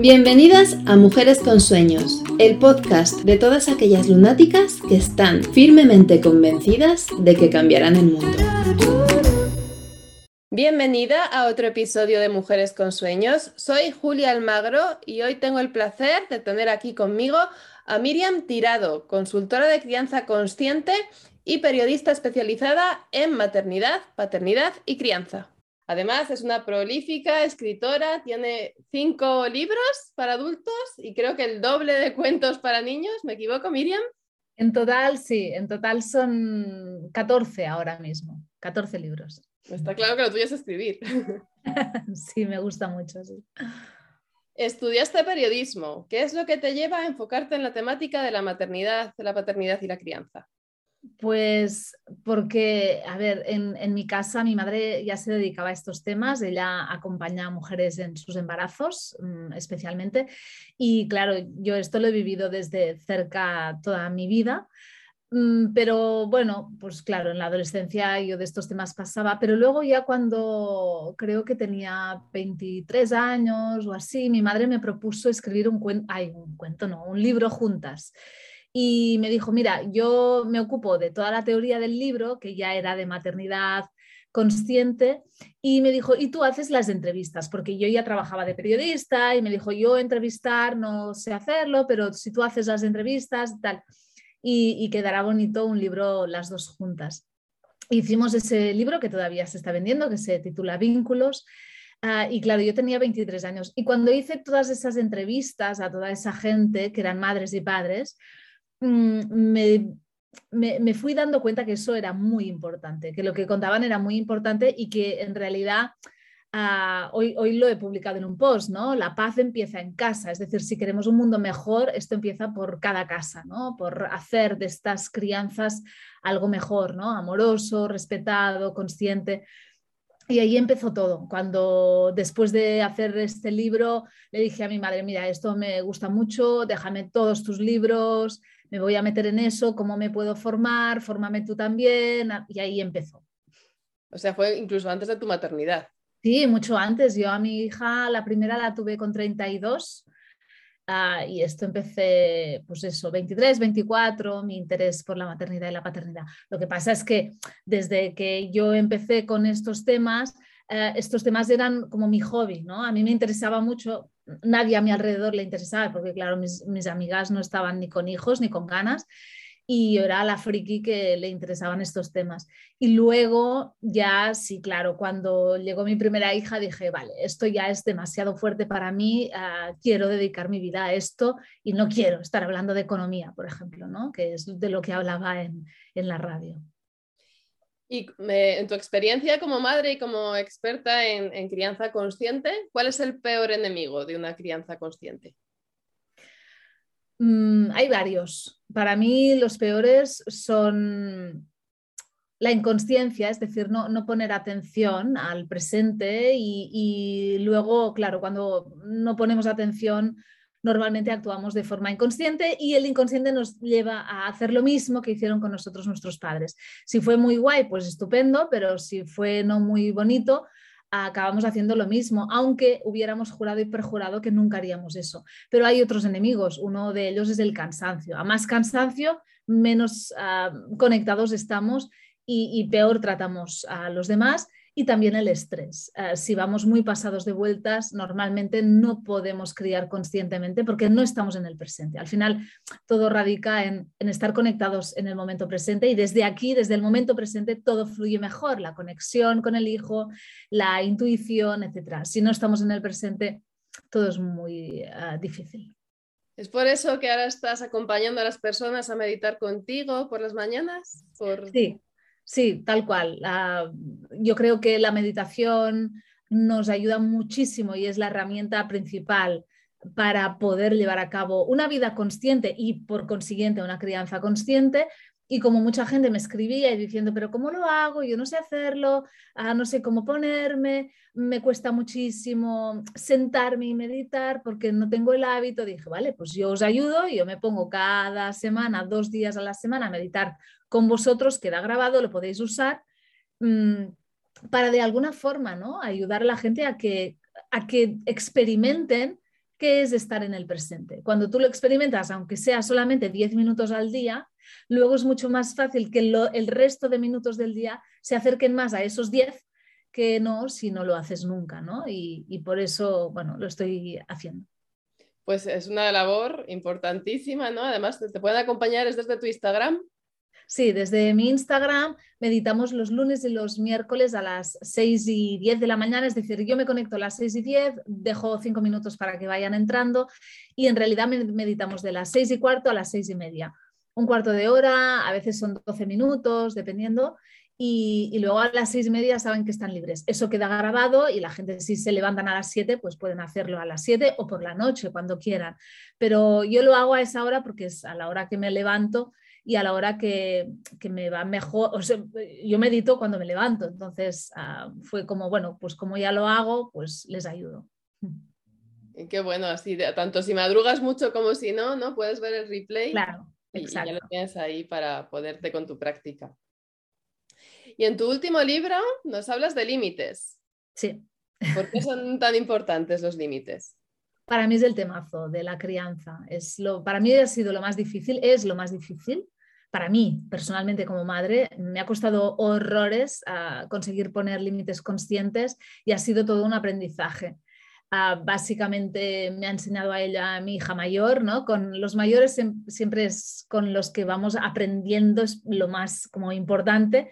Bienvenidas a Mujeres con Sueños, el podcast de todas aquellas lunáticas que están firmemente convencidas de que cambiarán el mundo. Bienvenida a otro episodio de Mujeres con Sueños. Soy Julia Almagro y hoy tengo el placer de tener aquí conmigo a Miriam Tirado, consultora de crianza consciente y periodista especializada en maternidad, paternidad y crianza. Además, es una prolífica escritora, tiene cinco libros para adultos y creo que el doble de cuentos para niños. ¿Me equivoco, Miriam? En total, sí, en total son 14 ahora mismo, 14 libros. Está claro que lo tuyo es escribir. sí, me gusta mucho, sí. Estudiaste periodismo. ¿Qué es lo que te lleva a enfocarte en la temática de la maternidad, la paternidad y la crianza? Pues porque, a ver, en, mi casa mi madre ya se dedicaba a estos temas, ella acompaña a mujeres en sus embarazos mm, especialmente y claro, yo esto lo he vivido desde cerca toda mi vida, mm, pero bueno, pues claro, en la adolescencia yo de estos temas pasaba, pero luego ya cuando creo que tenía 23 años o así, mi madre me propuso escribir un cuento, ay, un cuento no, un libro juntas y me dijo, mira, yo me ocupo de toda la teoría del libro, que ya era de maternidad consciente, y me dijo, y tú haces las entrevistas, porque yo ya trabajaba de periodista, y me dijo, yo entrevistar no sé hacerlo, pero si tú haces las entrevistas, tal, y, quedará bonito un libro las dos juntas. Hicimos ese libro que todavía se está vendiendo, que se titula Vínculos, ah, y claro, yo tenía 23 años. Y cuando hice todas esas entrevistas a toda esa gente, que eran madres y padres, Mm, me, fui dando cuenta que eso era muy importante, que lo que contaban era muy importante y que en realidad ah, hoy, hoy lo he publicado en un post, ¿no? La paz empieza en casa, es decir, si queremos un mundo mejor, esto empieza por cada casa, ¿no? Por hacer de estas crianzas algo mejor, ¿no? Amoroso, respetado, consciente. Y ahí empezó todo. Cuando después de hacer este libro le dije a mi madre, mira, esto me gusta mucho, déjame todos tus libros, me voy a meter en eso, cómo me puedo formar, fórmame tú también. Y ahí empezó. O sea, fue incluso antes de tu maternidad. Sí, mucho antes. Yo a mi hija, la primera la tuve con 32 Ah, y esto empecé, pues eso, 23, 24, mi interés por la maternidad y la paternidad. Lo que pasa es que desde que yo empecé con estos temas, eh, estos temas eran como mi hobby, ¿no? A mí me interesaba mucho, nadie a mi alrededor le interesaba, porque claro, mis, amigas no estaban ni con hijos ni con ganas, y yo era la friki que le interesaban estos temas. Y luego ya, sí, claro, cuando llegó mi primera hija dije, vale, esto ya es demasiado fuerte para mí, ah, quiero dedicar mi vida a esto y no quiero estar hablando de economía, por ejemplo, ¿no? que es de lo que hablaba en, la radio. Y en tu experiencia como madre y como experta en, crianza consciente, ¿cuál es el peor enemigo de una crianza consciente? Mm, hay varios. Para mí los peores son la inconsciencia, es decir, no poner atención al presente y, luego, claro, cuando no ponemos atención, normalmente actuamos de forma inconsciente y el inconsciente nos lleva a hacer lo mismo que hicieron con nosotros nuestros padres. Si fue muy guay, pues estupendo, pero si fue no muy bonito, acabamos haciendo lo mismo, aunque hubiéramos jurado y perjurado que nunca haríamos eso. Pero hay otros enemigos, uno de ellos es el cansancio. A más cansancio, menos ah, conectados estamos y, peor tratamos a los demás y también el estrés. Eh, si vamos muy pasados de vueltas, normalmente no podemos criar conscientemente porque no estamos en el presente. Al final, todo radica en, estar conectados en el momento presente y desde aquí, desde el momento presente, todo fluye mejor, la conexión con el hijo, la intuición, etc. Si no estamos en el presente, todo es muy eh, difícil. ¿Es por eso que ahora estás acompañando a las personas a meditar contigo por las mañanas? Sí, Sí, tal cual. yo creo que la meditación nos ayuda muchísimo y es la herramienta principal para poder llevar a cabo una vida consciente y por consiguiente una crianza consciente, y como mucha gente me escribía diciendo, pero ¿cómo lo hago? Yo no sé hacerlo, ah, no sé cómo ponerme, me cuesta muchísimo sentarme y meditar porque no tengo el hábito. Dije, vale, pues yo os ayudo yo me pongo cada semana, dos días a la semana a meditar con vosotros, queda grabado, lo podéis usar mm, para de alguna forma ¿no? ayudar a la gente a que, a que experimenten que es estar en el presente. Cuando tú lo experimentas, aunque sea solamente 10 minutos al día, luego es mucho más fácil que el resto de minutos del día se acerquen más a esos 10 que no si no lo haces nunca, ¿no? Y, y por eso, bueno, lo estoy haciendo. Pues es una labor importantísima, ¿no? Además, te pueden acompañar desde tu Instagram. Sí, desde mi Instagram meditamos los lunes y los miércoles a las 6 y 10 de la mañana, es decir, yo me conecto a las 6 y 10, dejo 5 minutos para que vayan entrando y en realidad meditamos de las 6 y cuarto a las 6 y media. Un cuarto de hora, a veces son 12 minutos, dependiendo, y, luego a las seis y media saben que están libres. Eso queda grabado y la gente si se levantan a las siete, pues pueden hacerlo a las siete o por la noche, cuando quieran. Pero yo lo hago a esa hora porque es a la hora que me levanto y a la hora que, me va mejor. O sea, yo medito cuando me levanto, entonces ah, fue como, bueno, pues como ya lo hago, pues les ayudo. Qué bueno, así, tanto si madrugas mucho como si no, ¿no? Puedes ver el replay. Claro, exacto. y ya lo tienes ahí para poderte con tu práctica. Y en tu último libro nos hablas de límites. Sí. ¿Por qué son tan importantes los límites? Para mí es el temazo de la crianza. Es lo, para mí ha sido lo más difícil, es lo más difícil. Para mí, personalmente como madre, me ha costado horrores a ah, conseguir poner límites conscientes y ha sido todo un aprendizaje. Ah, básicamente me ha enseñado a ella mi hija mayor, ¿no? Con los mayores siempre es con los que vamos aprendiendo, es lo más como importante,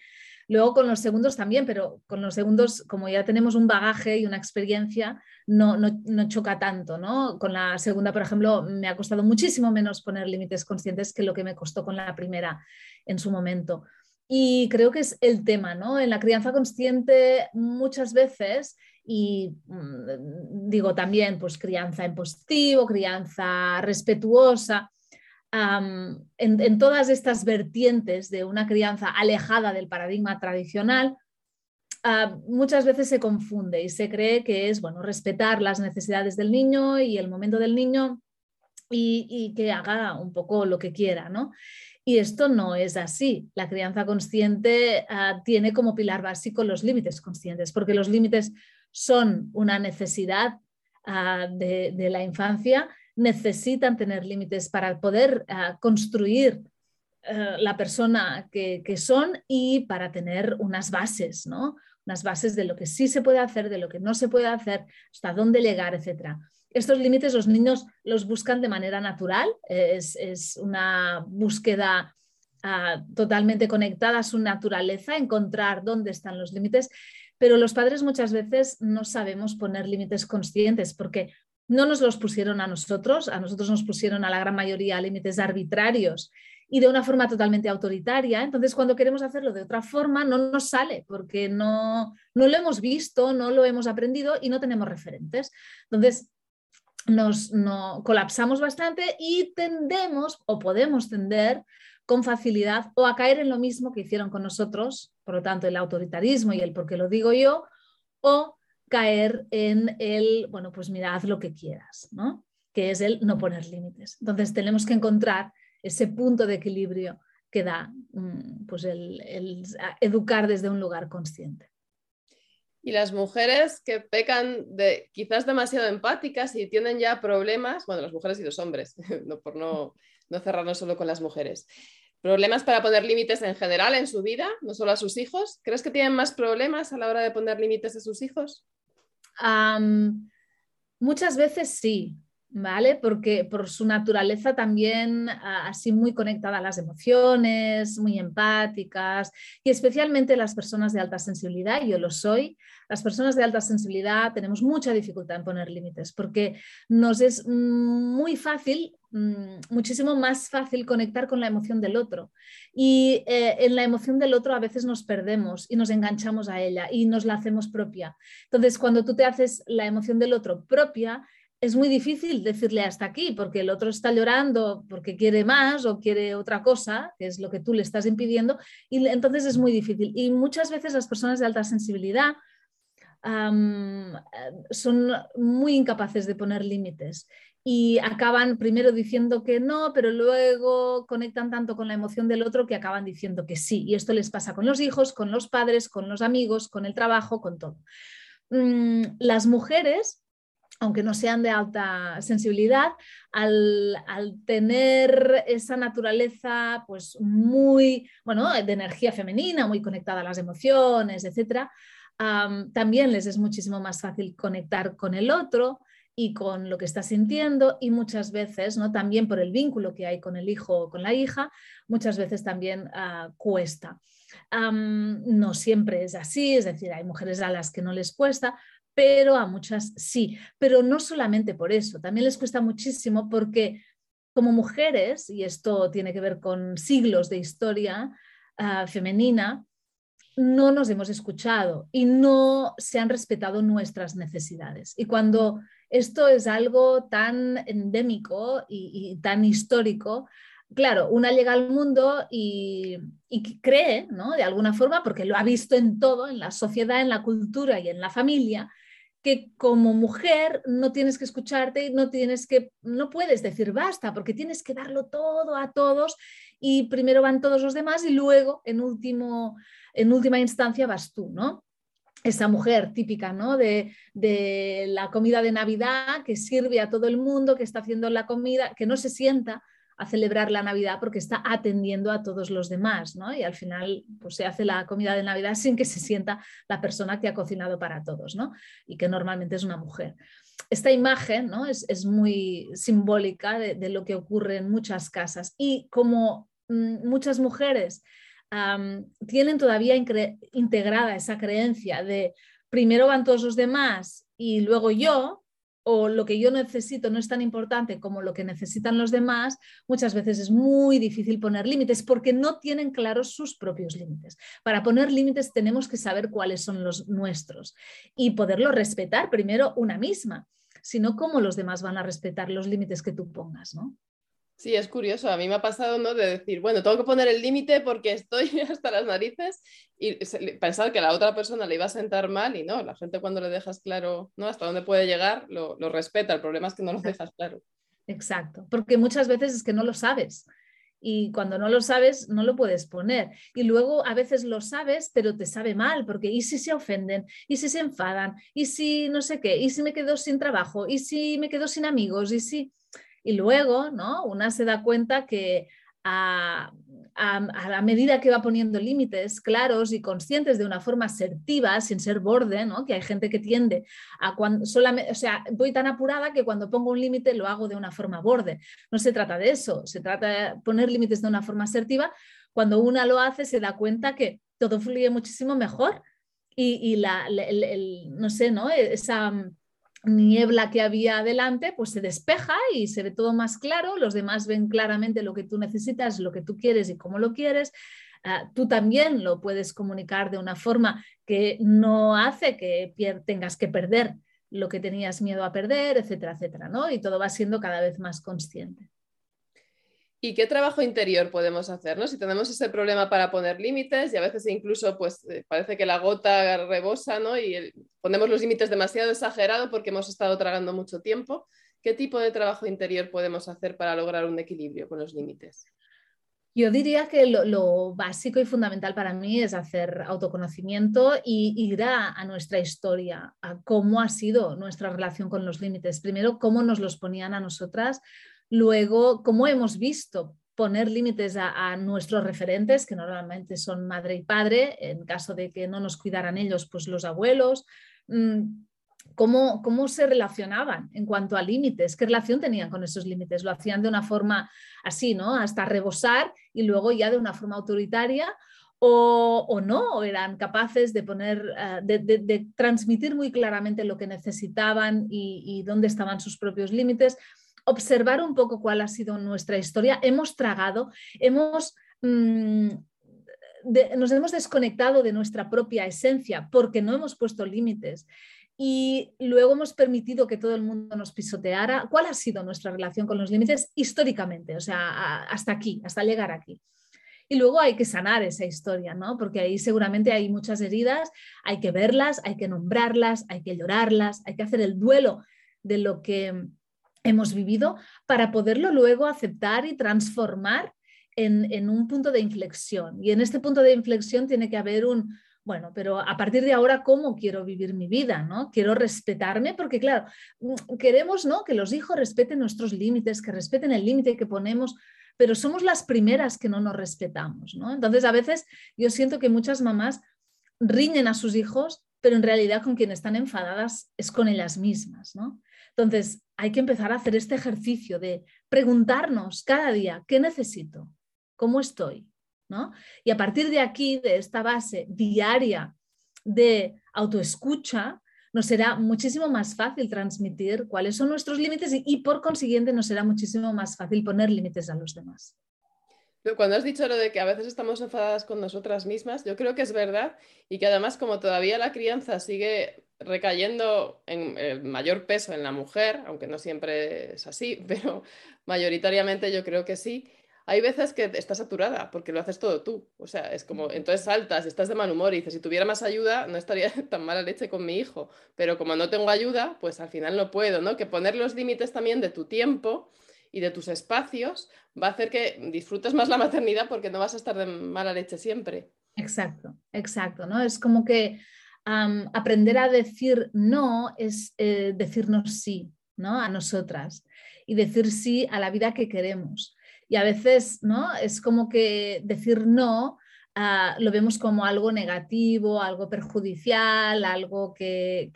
Luego con los segundos también, pero con los segundos, como ya tenemos un bagaje y una experiencia, no, no, choca tanto, ¿no? Con la segunda, por ejemplo, me ha costado muchísimo menos poner límites conscientes que lo que me costó con la primera en su momento. Y creo que es el tema, ¿no? En la crianza consciente muchas veces, y mm, digo también, pues crianza en positivo, crianza respetuosa, en, todas estas vertientes de una crianza alejada del paradigma tradicional, muchas veces se confunde y se cree que es bueno respetar las necesidades del niño y el momento del niño y, que haga un poco lo que quiera, ¿no? Y esto no es así. La crianza consciente ah, tiene como pilar básico los límites conscientes, porque los límites son una necesidad ah, de la infancia necesitan tener límites para poder ah, construir ah, la persona que, son y para tener unas bases, ¿no? Unas bases de lo que sí se puede hacer, de lo que no se puede hacer, hasta dónde llegar, etc. Estos límites los niños los buscan de manera natural, es, una búsqueda ah, totalmente conectada a su naturaleza, encontrar dónde están los límites, pero los padres muchas veces no sabemos poner límites conscientes porque no nos los pusieron a nosotros, a nosotros nos pusieron a la gran mayoría límites arbitrarios y de una forma totalmente autoritaria. Entonces, cuando queremos hacerlo de otra forma, no nos sale porque no, no lo hemos visto, no lo hemos aprendido y no tenemos referentes. Entonces, nos colapsamos bastante y tendemos o podemos tender con facilidad o a caer en lo mismo que hicieron con nosotros, por lo tanto, el autoritarismo y el por qué lo digo yo, o caer en el, bueno, pues mira, haz lo que quieras, ¿no? Que es el no poner límites. Entonces tenemos que encontrar ese punto de equilibrio que da mm, pues el, educar desde un lugar consciente. Y las mujeres que pecan de quizás demasiado empáticas y tienen ya problemas, bueno, las mujeres y los hombres, no, por no, no cerrarnos solo con las mujeres, problemas para poner límites en general en su vida, no solo a sus hijos. ¿Crees que tienen más problemas a la hora de poner límites a sus hijos? Muchas veces sí, ¿vale? Porque por su naturaleza también así muy conectada a las emociones, muy empáticas y especialmente las personas de alta sensibilidad, yo lo soy, las personas de alta sensibilidad tenemos mucha dificultad en poner límites porque nos es muy fácil mm, muchísimo más fácil conectar con la emoción del otro. Y eh, en la emoción del otro a veces nos perdemos y nos enganchamos a ella y nos la hacemos propia. Entonces, cuando tú te haces la emoción del otro propia, es muy difícil decirle hasta aquí, porque el otro está llorando porque quiere más o quiere otra cosa, que es lo que tú le estás impidiendo, y entonces es muy difícil. Y muchas veces las personas de alta sensibilidad son muy incapaces de poner límites y acaban primero diciendo que no, pero luego conectan tanto con la emoción del otro que acaban diciendo que sí. Y esto les pasa con los hijos, con los padres, con los amigos, con el trabajo, con todo. Mm, las mujeres aunque no sean de alta sensibilidad, al, tener esa naturaleza pues muy, bueno, de energía femenina, muy conectada a las emociones, etc., también les es muchísimo más fácil conectar con el otro y con lo que está sintiendo y muchas veces, ¿no? también por el vínculo que hay con el hijo o con la hija, muchas veces también ah, cuesta. no siempre es así, es decir, hay mujeres a las que no les cuesta, pero a muchas sí. Pero no solamente por eso, también les cuesta muchísimo porque como mujeres, y esto tiene que ver con siglos de historia ah, femenina, no nos hemos escuchado y no se han respetado nuestras necesidades. Y cuando esto es algo tan endémico y, tan histórico, claro, una llega al mundo y, y, cree, ¿no? De alguna forma, porque lo ha visto en todo, en la sociedad, en la cultura y en la familia, que como mujer no tienes que escucharte y no tienes que, no puedes decir basta, porque tienes que darlo todo a todos y primero van todos los demás y luego en, último, en última instancia vas tú, ¿no? Esa mujer típica, ¿no? De, de la comida de Navidad que sirve a todo el mundo, que está haciendo la comida, que no se sienta a celebrar la Navidad porque está atendiendo a todos los demás, ¿no? Y al final pues, se hace la comida de Navidad sin que se sienta la persona que ha cocinado para todos, ¿no? Y que normalmente es una mujer. Esta imagen ¿no? es, muy simbólica de, lo que ocurre en muchas casas y como mm, muchas mujeres tienen todavía integrada esa creencia de primero van todos los demás y luego yo, o lo que yo necesito no es tan importante como lo que necesitan los demás, muchas veces es muy difícil poner límites porque no tienen claros sus propios límites. Para poner límites tenemos que saber cuáles son los nuestros y poderlo respetar primero una misma, sino cómo los demás van a respetar los límites que tú pongas, ¿no? Sí, es curioso. A mí me ha pasado ¿no? de decir, bueno, tengo que poner el límite porque estoy hasta las narices y pensar que la otra persona le iba a sentar mal y no, la gente cuando le dejas claro ¿no? hasta dónde puede llegar, lo, respeta. El problema es que no lo dejas claro. Exacto, porque muchas veces es que no lo sabes y cuando no lo sabes no lo puedes poner. Y luego a veces lo sabes, pero te sabe mal, porque ¿y si se ofenden? ¿Y si se enfadan? ¿Y si no sé qué? ¿Y si me quedo sin trabajo? ¿Y si me quedo sin amigos? ¿Y si... Y luego, ¿no? Una se da cuenta que a, la medida que va poniendo límites claros y conscientes de una forma asertiva, sin ser borde, ¿no? que hay gente que tiende a cuando solamente, o sea, voy tan apurada que cuando pongo un límite lo hago de una forma borde. No se trata de eso, se trata de poner límites de una forma asertiva. Cuando una lo hace, se da cuenta que todo fluye muchísimo mejor y, la, no sé, ¿no? Esa niebla que había adelante, pues se despeja y se ve todo más claro, los demás ven claramente lo que tú necesitas, lo que tú quieres y cómo lo quieres. Ah, tú también lo puedes comunicar de una forma que no hace que tengas que perder lo que tenías miedo a perder, etcétera, etcétera, ¿no? Y todo va siendo cada vez más consciente. ¿Y qué trabajo interior podemos hacer? ¿no? Si tenemos ese problema para poner límites y a veces incluso pues, eh, parece que la gota rebosa ¿no? y ponemos los límites demasiado exagerado porque hemos estado tragando mucho tiempo, ¿qué tipo de trabajo interior podemos hacer para lograr un equilibrio con los límites? Yo diría que lo, básico y fundamental para mí es hacer autoconocimiento y ir a, nuestra historia, a cómo ha sido nuestra relación con los límites. Primero, cómo nos los ponían a nosotras, Luego, como hemos visto, poner límites a, nuestros referentes, que normalmente son madre y padre, en caso de que no nos cuidaran ellos, pues los abuelos. Mm, ¿Cómo, ¿Cómo, se relacionaban en cuanto a límites? ¿Qué relación tenían con esos límites? ¿Lo hacían de una forma así, ¿no? Hasta rebosar y luego ya de una forma autoritaria o, no, o eran capaces de poner, eh, de, transmitir muy claramente lo que necesitaban y dónde estaban sus propios límites observar un poco cuál ha sido nuestra historia. Hemos tragado, hemos... Mm, nos hemos desconectado de nuestra propia esencia porque no hemos puesto límites y luego hemos permitido que todo el mundo nos pisoteara. ¿Cuál ha sido nuestra relación con los límites históricamente? O sea, hasta aquí, hasta llegar aquí. Y luego hay que sanar esa historia, ¿no? Porque ahí seguramente hay muchas heridas, hay que verlas, hay que nombrarlas, hay que llorarlas, hay que hacer el duelo de lo que hemos vivido para poderlo luego aceptar y transformar en, un punto de inflexión. Y en este punto de inflexión tiene que haber un, bueno, pero a partir de ahora, ¿cómo quiero vivir mi vida? ¿no? Quiero respetarme porque, claro, mm, queremos ¿no? que los hijos respeten nuestros límites, que respeten el límite que ponemos, pero somos las primeras que no nos respetamos. ¿no? Entonces, a veces yo siento que muchas mamás riñen a sus hijos, pero en realidad con quien están enfadadas es con ellas mismas. ¿no? Entonces, hay que empezar a hacer este ejercicio de preguntarnos cada día, ¿qué necesito? ¿Cómo estoy? Y a partir de aquí, de esta base diaria de autoescucha, nos será muchísimo más fácil transmitir cuáles son nuestros límites y, y, por consiguiente nos será muchísimo más fácil poner límites a los demás. Cuando has dicho lo de que a veces estamos enfadadas con nosotras mismas, yo creo que es verdad y que además como todavía la crianza sigue recayendo en el mayor peso en la mujer, aunque no siempre es así, pero mayoritariamente yo creo que sí, hay veces que estás saturada porque lo haces todo tú. O sea, es como, entonces saltas, estás de mal humor y dices, si tuviera más ayuda, no estaría tan mala leche con mi hijo. Pero como no tengo ayuda, pues al final no puedo, ¿no? Que poner los límites también de tu tiempo y de tus espacios va a hacer que disfrutes más la maternidad porque no vas a estar de mala leche siempre. Exacto, exacto, ¿no? Es como que aprender a decir no es eh, decirnos sí, ¿no? A nosotras y decir sí a la vida que queremos. Y a veces, ¿no? Es como que decir no ah, lo vemos como algo negativo, algo perjudicial, algo que,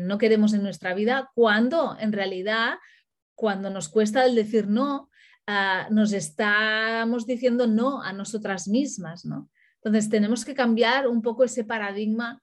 no queremos en nuestra vida, cuando en realidad, cuando nos cuesta el decir no, ah, nos estamos diciendo no a nosotras mismas, ¿no? Entonces tenemos que cambiar un poco ese paradigma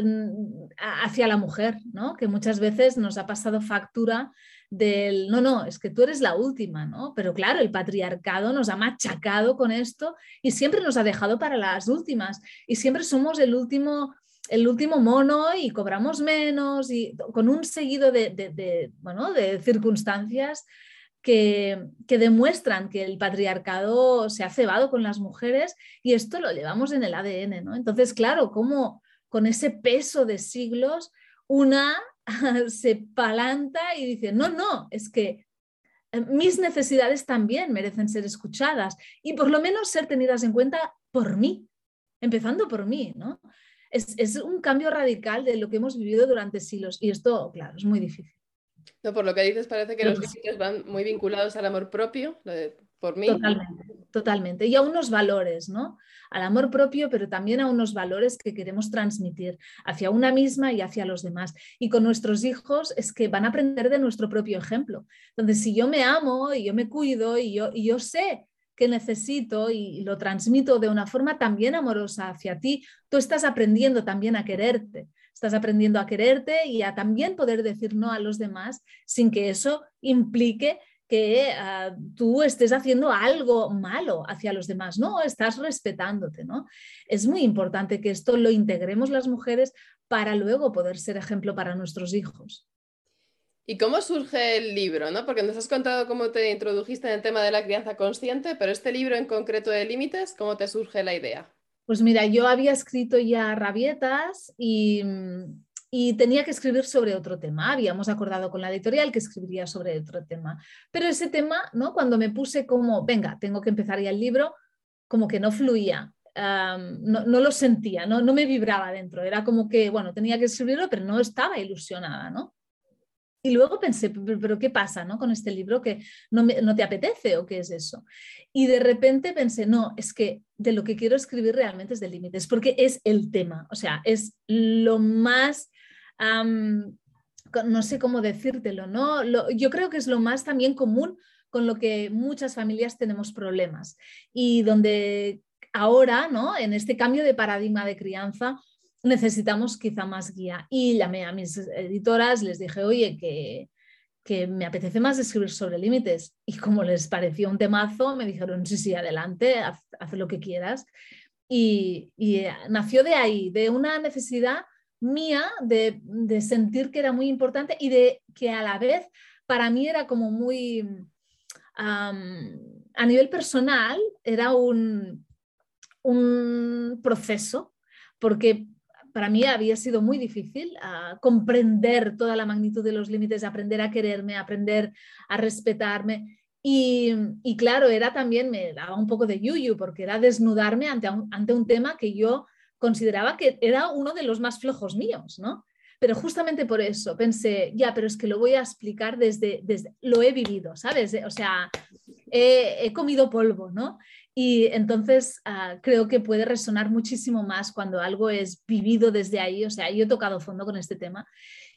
mm, hacia la mujer, ¿no? que muchas veces nos ha pasado factura del, no, no, es que tú eres la última, ¿no? Pero claro, el patriarcado nos ha machacado con esto y siempre nos ha dejado para las últimas y siempre somos el último el último mono y cobramos menos y con un seguido de, bueno, de circunstancias que, que, demuestran que el patriarcado se ha cebado con las mujeres y esto lo llevamos en el ADN. Entonces, claro, como con ese peso de siglos, una se palanta y dice, no, no, es que eh, mis necesidades también merecen ser escuchadas y por lo menos ser tenidas en cuenta por mí, empezando por mí, ¿no? Es, un cambio radical de lo que hemos vivido durante siglos y esto, claro, es muy difícil. No, por lo que dices parece que los límites van muy vinculados al amor propio, por mí. Totalmente, totalmente. Y a unos valores, ¿no? Al amor propio, pero también a unos valores que queremos transmitir hacia una misma y hacia los demás. Y con nuestros hijos es que van a aprender de nuestro propio ejemplo. Entonces, si yo me amo y yo me cuido y yo, y yo sé que necesito y lo transmito de una forma también amorosa hacia ti, tú estás aprendiendo también a quererte. Estás aprendiendo a quererte y a también poder decir no a los demás sin que eso implique que ah, tú estés haciendo algo malo hacia los demás, no, estás respetándote, ¿no? Es muy importante que esto lo integremos las mujeres para luego poder ser ejemplo para nuestros hijos. ¿Y cómo surge el libro? ¿no? Porque nos has contado cómo te introdujiste en el tema de la crianza consciente, pero este libro en concreto de límites, ¿cómo te surge la idea? Pues mira, yo había escrito ya rabietas y, tenía que escribir sobre otro tema. Habíamos acordado con la editorial que escribiría sobre otro tema. Pero ese tema, ¿no? cuando me puse como, venga, tengo que empezar ya el libro, como que no fluía. no, lo sentía, no, no me vibraba dentro. Era como que, bueno, tenía que escribirlo, pero no estaba ilusionada, ¿no? Y luego pensé, pero, ¿qué pasa ¿no? con este libro que no, no, te apetece o qué es eso? Y de repente pensé, no, es que de lo que quiero escribir realmente es de límites, porque es el tema, o sea, es lo más no sé cómo decírtelo, ¿no? yo creo que es lo más también común con lo que muchas familias tenemos problemas y donde ahora, ¿no? En este cambio de paradigma de crianza necesitamos quizá más guía. Y llamé a mis editoras, les dije, oye, que, que me apetece más escribir sobre límites. Y como les pareció un temazo, me dijeron, sí, sí, adelante, haz, lo que quieras. Y, y, nació de ahí, de una necesidad mía de, sentir que era muy importante y de que a la vez para mí era como muy, a nivel personal, era un, un proceso, porque para mí había sido muy difícil ah, comprender toda la magnitud de los límites, aprender a quererme, aprender a respetarme. Y, claro, era también, me daba un poco de yuyu, porque era desnudarme ante ante un tema que yo consideraba que era uno de los más flojos míos, ¿no? Pero justamente por eso pensé, ya, pero es que lo voy a explicar desde, desde lo he vivido, ¿sabes? O sea, he, comido polvo, ¿no? Y entonces ah, creo que puede resonar muchísimo más cuando algo es vivido desde ahí, o sea, yo he tocado fondo con este tema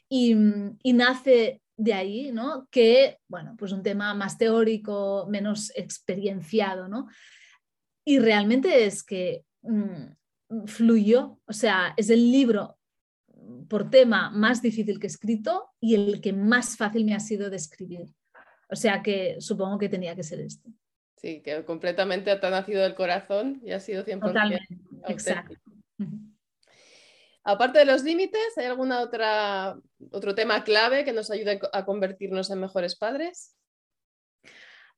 y, y nace de ahí, ¿no? Que, bueno, pues un tema más teórico, menos experienciado, ¿no? Y realmente es que mm, fluyó, o sea, es el libro por tema más difícil que he escrito y el que más fácil me ha sido de escribir. O sea que supongo que tenía que ser este. Sí, que completamente te ha nacido del corazón y ha sido 100% Totalmente, exacto. Aparte de los límites, ¿hay otra otro tema clave que nos ayude a convertirnos en mejores padres?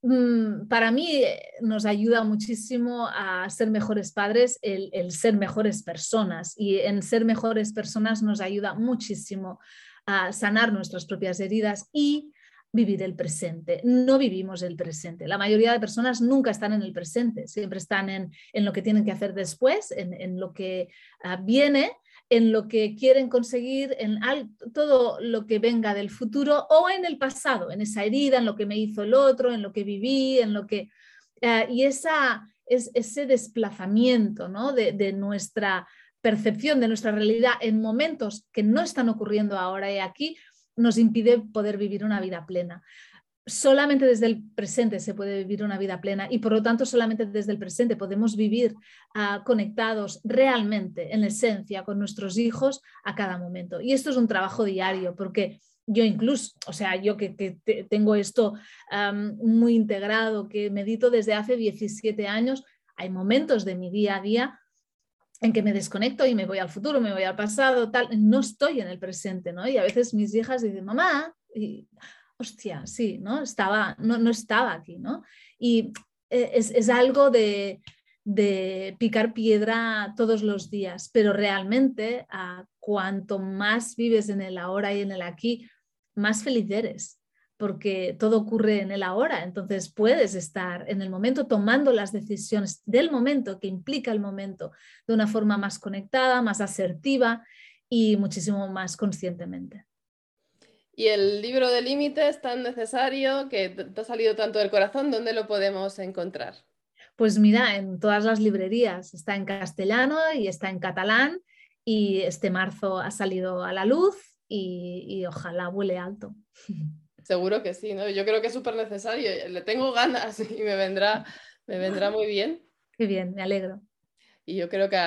Mm, para mí eh, nos ayuda muchísimo a ser mejores padres el, ser mejores personas y en ser mejores personas nos ayuda muchísimo a sanar nuestras propias heridas y vivir el presente. No vivimos el presente. La mayoría de personas nunca están en el presente, siempre están en, lo que tienen que hacer después, en, lo que ah, viene en lo que quieren conseguir, en todo lo que venga del futuro o en el pasado, en esa herida, en lo que me hizo el otro, en lo que viví, en lo que... Eh, y esa, es, ese desplazamiento ¿no? de, nuestra percepción, de nuestra realidad en momentos que no están ocurriendo ahora y aquí, nos impide poder vivir una vida plena solamente desde el presente se puede vivir una vida plena y por lo tanto solamente desde el presente podemos vivir ah, conectados realmente, en esencia, con nuestros hijos a cada momento. Y esto es un trabajo diario porque yo incluso, o sea, yo que, tengo esto muy integrado, que medito desde hace 17 años, hay momentos de mi día a día en que me desconecto y me voy al futuro, me voy al pasado, tal, no estoy en el presente, ¿no? Y a veces mis hijas dicen, mamá, y, hostia, sí, ¿no? Estaba, no, no estaba aquí, ¿no? Y eh, es, algo de, picar piedra todos los días, pero realmente cuanto más vives en el ahora y en el aquí, más feliz eres, porque todo ocurre en el ahora, entonces puedes estar en el momento tomando las decisiones del momento que implica el momento de una forma más conectada, más asertiva y muchísimo más conscientemente. Y el libro de límites tan necesario que te ha salido tanto del corazón, ¿dónde lo podemos encontrar? Pues mira, en todas las librerías. Está en castellano y está en catalán y este marzo ha salido a la luz y, ojalá vuele alto. Seguro que sí, ¿no? Yo creo que es súper necesario. Le tengo ganas y me vendrá, me vendrá muy bien. Qué bien, me alegro. Y yo creo que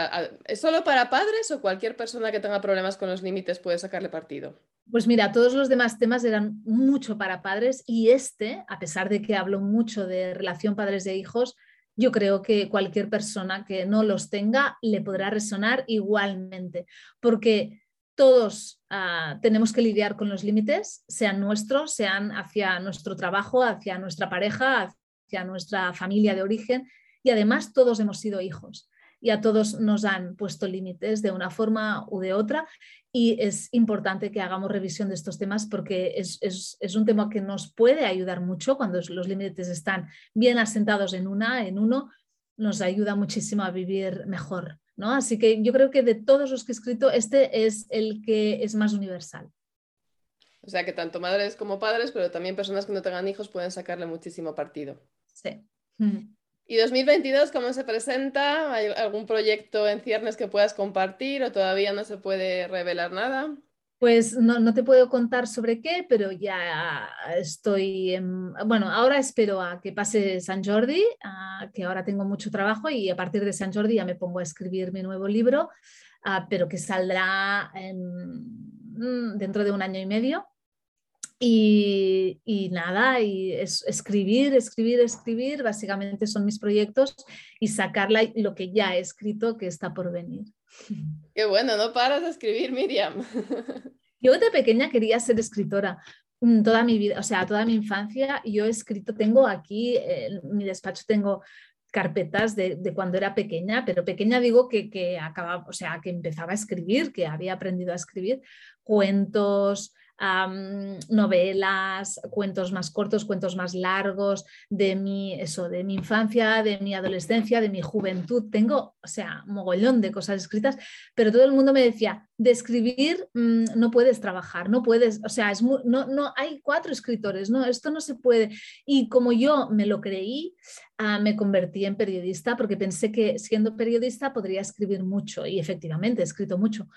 es solo para padres o cualquier persona que tenga problemas con los límites puede sacarle partido. Pues mira, todos los demás temas eran mucho para padres y este, a pesar de que hablo mucho de relación padres e hijos, yo creo que cualquier persona que no los tenga le podrá resonar igualmente, porque todos ah, tenemos que lidiar con los límites, sean nuestros, sean hacia nuestro trabajo, hacia nuestra pareja, hacia nuestra familia de origen, y además todos hemos sido hijos y a todos nos han puesto límites de una forma u de otra y es importante que hagamos revisión de estos temas porque es, un tema que nos puede ayudar mucho cuando los límites están bien asentados en una, en uno, nos ayuda muchísimo a vivir mejor. ¿no? Así que yo creo que de todos los que he escrito, este es el que es más universal. O sea que tanto madres como padres, pero también personas que no tengan hijos pueden sacarle muchísimo partido. Sí. ¿Y 2022 cómo se presenta? ¿Hay algún proyecto en ciernes que puedas compartir o todavía no se puede revelar nada? Pues no, te puedo contar sobre qué, pero ya estoy, en, bueno, ahora espero a que pase San Jordi, que ahora tengo mucho trabajo y a partir de San Jordi ya me pongo a escribir mi nuevo libro, pero que saldrá mm, dentro de un año y medio. Y, nada, y escribir, escribir, escribir, básicamente son mis proyectos y sacarla lo que ya he escrito que está por venir. Qué bueno, no paras de escribir, Miriam. Yo de pequeña quería ser escritora. Mm, toda mi vida, o sea, toda mi infancia, yo he escrito, tengo aquí, en mi despacho tengo carpetas de, cuando era pequeña, pero pequeña digo que, que acababa, o sea, que empezaba a escribir, que había aprendido a escribir cuentos, novelas, cuentos más cortos, cuentos más largos, de mi, eso, de mi infancia, de mi adolescencia, de mi juventud. Tengo, o sea, mogollón de cosas escritas, pero todo el mundo me decía, de escribir mm, no puedes trabajar, no puedes, o sea, es no, no, hay cuatro escritores, no, esto no se puede. Y como yo me lo creí, ah, me convertí en periodista porque pensé que siendo periodista podría escribir mucho y efectivamente he escrito mucho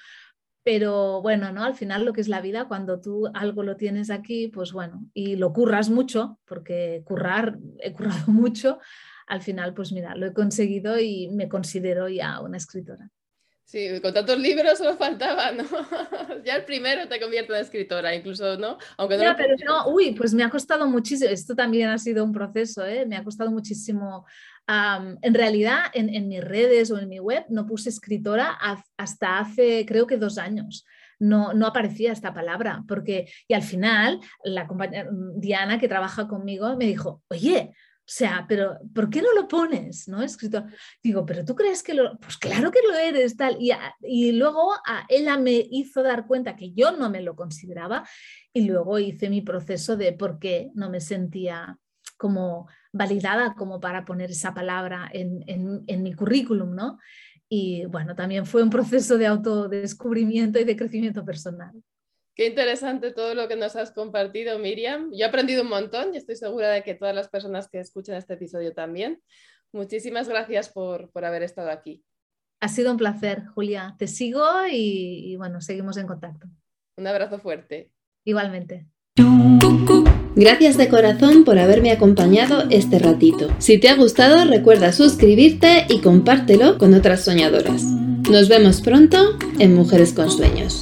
pero bueno, ¿no? Al final lo que es la vida, cuando tú algo lo tienes aquí, pues bueno, y lo curras mucho, porque currar, he currado mucho, al final, pues mira, lo he conseguido y me considero ya una escritora. Sí, con tantos libros solo faltaba, ¿no? ya el primero te convierte en escritora, incluso, ¿no? Aunque no, pero no, uy, pues me ha costado muchísimo, esto también ha sido un proceso, ¿eh? Me ha costado muchísimo en realidad, en, mis redes o en mi web no puse escritora hasta hace, creo que dos años. No, no aparecía esta palabra, porque, y al final, la compañera Diana, que trabaja conmigo, me dijo, oye, o sea, pero ¿por qué no lo pones? ¿No? Escrito. Digo, pero tú crees que lo. Pues claro que lo eres, tal. Y, luego ella me hizo dar cuenta que yo no me lo consideraba y luego hice mi proceso de por qué no me sentía como validada como para poner esa palabra en, mi currículum, ¿no? Y bueno, también fue un proceso de autodescubrimiento y de crecimiento personal. Qué interesante todo lo que nos has compartido, Miriam. Yo he aprendido un montón y estoy segura de que todas las personas que escuchan este episodio también. Muchísimas gracias por, haber estado aquí. Ha sido un placer, Julia. Te sigo y bueno, seguimos en contacto. Un abrazo fuerte. Igualmente. Gracias de corazón por haberme acompañado este ratito. Si te ha gustado, recuerda suscribirte y compártelo con otras soñadoras. Nos vemos pronto en Mujeres con Sueños.